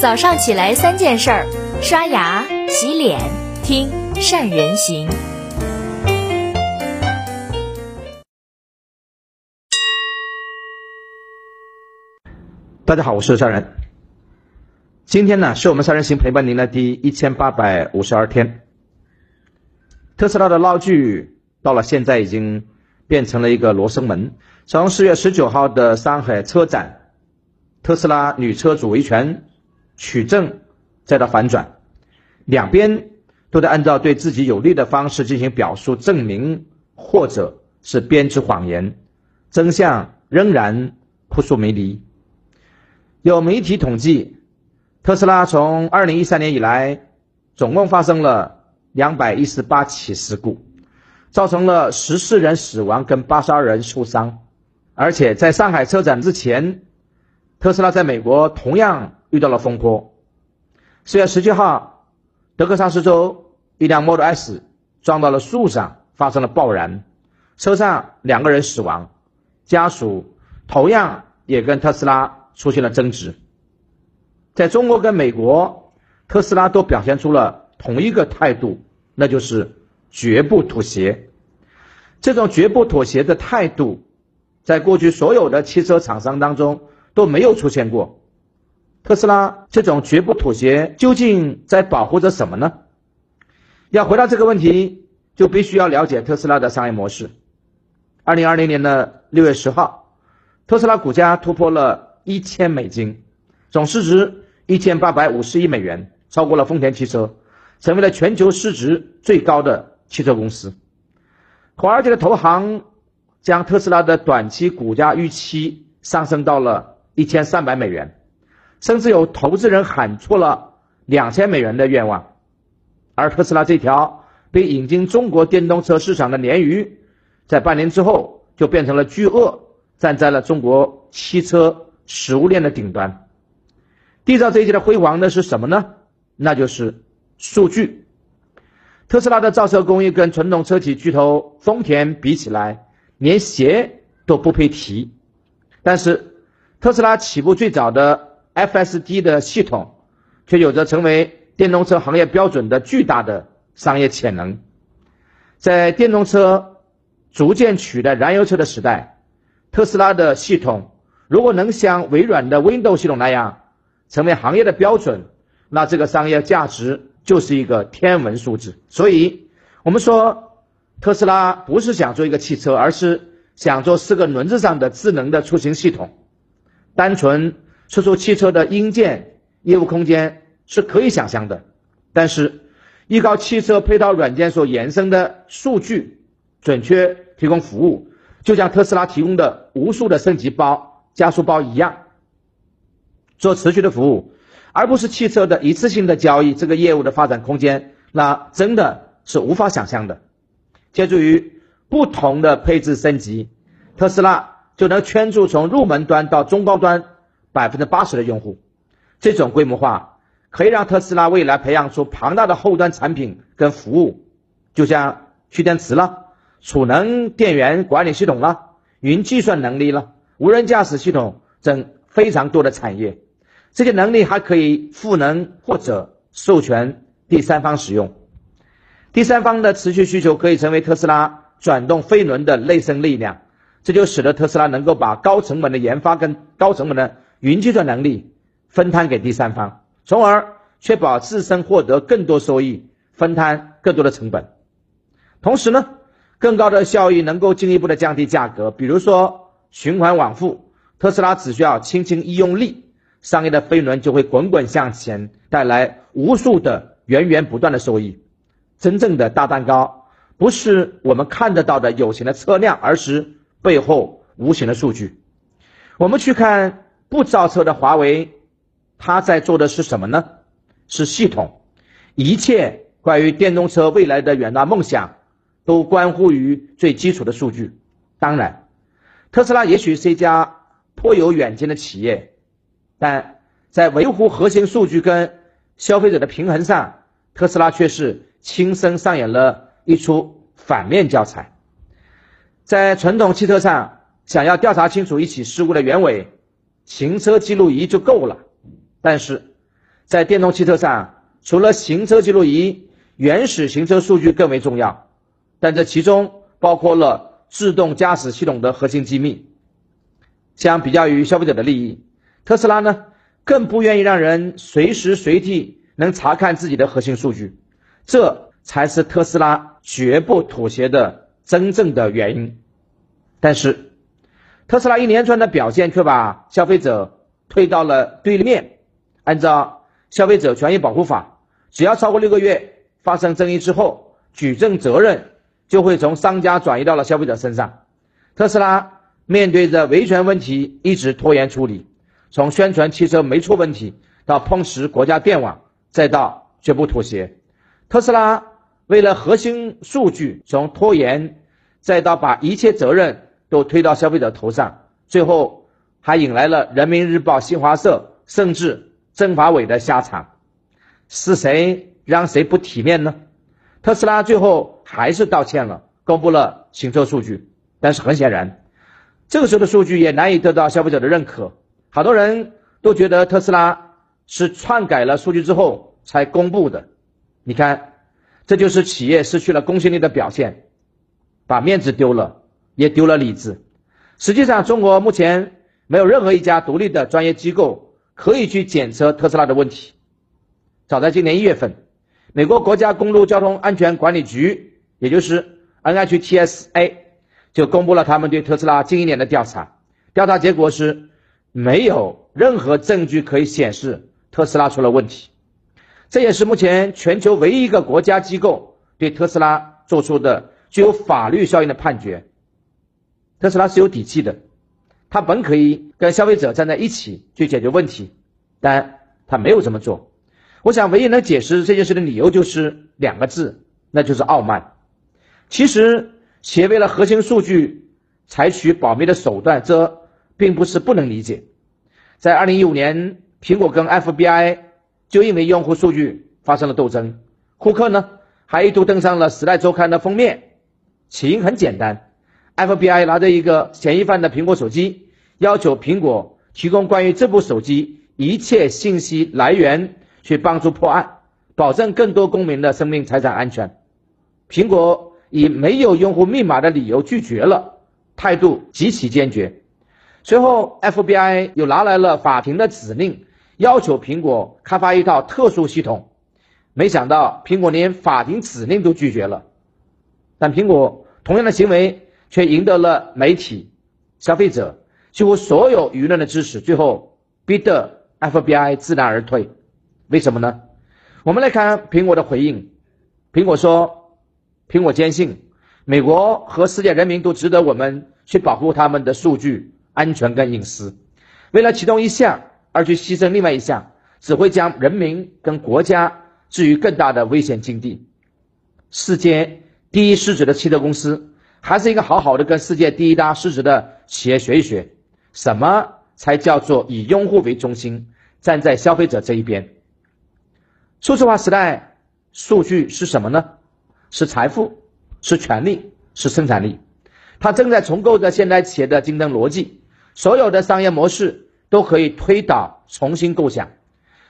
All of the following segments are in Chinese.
早上起来三件事儿：刷牙、洗脸、听善人行。大家好，我是善人。今天呢，是我们善人行陪伴您的第一千八百五十二天。特斯拉的闹剧到了现在已经变成了一个罗生门。从四月十九号的上海车展，特斯拉女车主维权取证，再到反转，两边都在按照对自己有利的方式进行表述证明，或者是编织谎言，真相仍然扑朔迷离。有媒体统计，特斯拉从二零一三年以来，总共发生了两百一十八起事故，造成了十四人死亡跟八十二人受伤。而且在上海车展之前，特斯拉在美国同样遇到了风波。四月十七号，德克萨斯州一辆 Model S 撞到了树上，发生了爆燃，车上两个人死亡，家属同样也跟特斯拉。出现了争执，在中国跟美国，特斯拉都表现出了同一个态度，那就是绝不妥协。这种绝不妥协的态度，在过去所有的汽车厂商当中都没有出现过。特斯拉这种绝不妥协究竟在保护着什么呢？要回答这个问题，就必须要了解特斯拉的商业模式。二零二零年的六月十号，特斯拉股价突破了。一千美金，总市值一千八百五十亿美元，超过了丰田汽车，成为了全球市值最高的汽车公司。华尔街的投行将特斯拉的短期股价预期上升到了一千三百美元，甚至有投资人喊出了两千美元的愿望。而特斯拉这条被引进中国电动车市场的鲶鱼，在半年之后就变成了巨鳄，站在了中国汽车。食物链的顶端，缔造这一切的辉煌的是什么呢？那就是数据。特斯拉的造车工艺跟传统车企巨头丰田比起来，连鞋都不配提。但是，特斯拉起步最早的 FSD 的系统，却有着成为电动车行业标准的巨大的商业潜能。在电动车逐渐取代燃油车的时代，特斯拉的系统。如果能像微软的 Windows 系统那样成为行业的标准，那这个商业价值就是一个天文数字。所以，我们说特斯拉不是想做一个汽车，而是想做四个轮子上的智能的出行系统。单纯说出汽车的硬件业务空间是可以想象的，但是依靠汽车配套软件所延伸的数据，准确提供服务，就像特斯拉提供的无数的升级包。加速包一样，做持续的服务，而不是汽车的一次性的交易。这个业务的发展空间，那真的是无法想象的。借助于不同的配置升级，特斯拉就能圈住从入门端到中高端百分之八十的用户。这种规模化可以让特斯拉未来培养出庞大的后端产品跟服务，就像蓄电池了、储能电源管理系统了、云计算能力了。无人驾驶系统等非常多的产业，这些能力还可以赋能或者授权第三方使用。第三方的持续需求可以成为特斯拉转动飞轮的内生力量，这就使得特斯拉能够把高成本的研发跟高成本的云计算能力分摊给第三方，从而确保自身获得更多收益，分摊更多的成本。同时呢，更高的效益能够进一步的降低价格，比如说。循环往复，特斯拉只需要轻轻一用力，商业的飞轮就会滚滚向前，带来无数的源源不断的收益。真正的大蛋糕，不是我们看得到的有形的车辆，而是背后无形的数据。我们去看不造车的华为，它在做的是什么呢？是系统。一切关于电动车未来的远大梦想，都关乎于最基础的数据。当然。特斯拉也许是一家颇有远见的企业，但在维护核心数据跟消费者的平衡上，特斯拉却是亲身上演了一出反面教材。在传统汽车上，想要调查清楚一起事故的原委，行车记录仪就够了；但是在电动汽车上，除了行车记录仪原始行车数据更为重要，但这其中包括了自动驾驶系统的核心机密。相比较于消费者的利益，特斯拉呢更不愿意让人随时随地能查看自己的核心数据，这才是特斯拉绝不妥协的真正的原因。但是，特斯拉一连串的表现却把消费者推到了对立面。按照消费者权益保护法，只要超过六个月发生争议之后，举证责任就会从商家转移到了消费者身上。特斯拉面对着维权问题一直拖延处理，从宣传汽车没错问题到碰瓷国家电网，再到绝不妥协。特斯拉为了核心数据，从拖延再到把一切责任。都推到消费者头上，最后还引来了人民日报、新华社，甚至政法委的下场。是谁让谁不体面呢？特斯拉最后还是道歉了，公布了行车数据。但是很显然，这个时候的数据也难以得到消费者的认可。好多人都觉得特斯拉是篡改了数据之后才公布的。你看，这就是企业失去了公信力的表现，把面子丢了。也丢了理智。实际上，中国目前没有任何一家独立的专业机构可以去检测特斯拉的问题。早在今年一月份，美国国家公路交通安全管理局，也就是 NHTSA，就公布了他们对特斯拉近一年的调查。调查结果是，没有任何证据可以显示特斯拉出了问题。这也是目前全球唯一一个国家机构对特斯拉做出的具有法律效应的判决。特斯拉是有底气的，他本可以跟消费者站在一起去解决问题，但他没有这么做。我想，唯一能解释这件事的理由就是两个字，那就是傲慢。其实，企业为了核心数据采取保密的手段，这并不是不能理解。在二零一五年，苹果跟 FBI 就因为用户数据发生了斗争，库克呢还一度登上了《时代周刊》的封面，起因很简单。FBI 拿着一个嫌疑犯的苹果手机，要求苹果提供关于这部手机一切信息来源，去帮助破案，保证更多公民的生命财产安全。苹果以没有用户密码的理由拒绝了，态度极其坚决。随后，FBI 又拿来了法庭的指令，要求苹果开发一套特殊系统。没想到，苹果连法庭指令都拒绝了。但苹果同样的行为。却赢得了媒体、消费者几乎所有舆论的支持，最后逼得 FBI 知难而退。为什么呢？我们来看苹果的回应。苹果说：“苹果坚信，美国和世界人民都值得我们去保护他们的数据安全跟隐私。为了其中一项而去牺牲另外一项，只会将人民跟国家置于更大的危险境地。世界第一市值的汽车公司。”还是一个好好的跟世界第一大市值的企业学一学，什么才叫做以用户为中心，站在消费者这一边。数字化时代，数据是什么呢？是财富，是权利，是生产力。它正在重构着现代企业的竞争逻辑，所有的商业模式都可以推倒重新构想。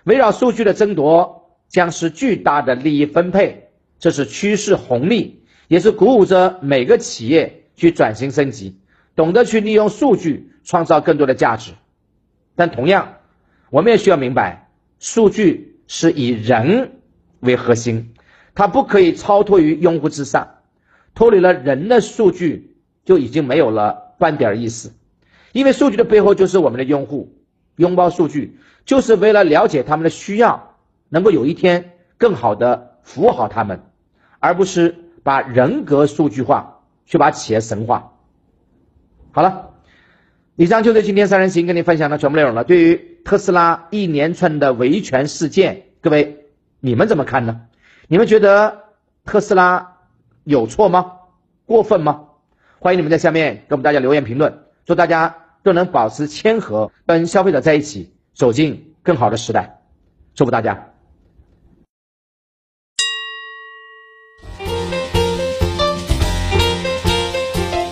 围绕数据的争夺将是巨大的利益分配，这是趋势红利。也是鼓舞着每个企业去转型升级，懂得去利用数据创造更多的价值。但同样，我们也需要明白，数据是以人为核心，它不可以超脱于用户之上。脱离了人的数据，就已经没有了半点意思。因为数据的背后就是我们的用户，拥抱数据就是为了了解他们的需要，能够有一天更好的服务好他们，而不是。把人格数据化，去把企业神化。好了，以上就是今天三人行跟你分享的全部内容了。对于特斯拉一连串的维权事件，各位你们怎么看呢？你们觉得特斯拉有错吗？过分吗？欢迎你们在下面给我们大家留言评论。祝大家都能保持谦和，跟消费者在一起，走进更好的时代。祝福大家。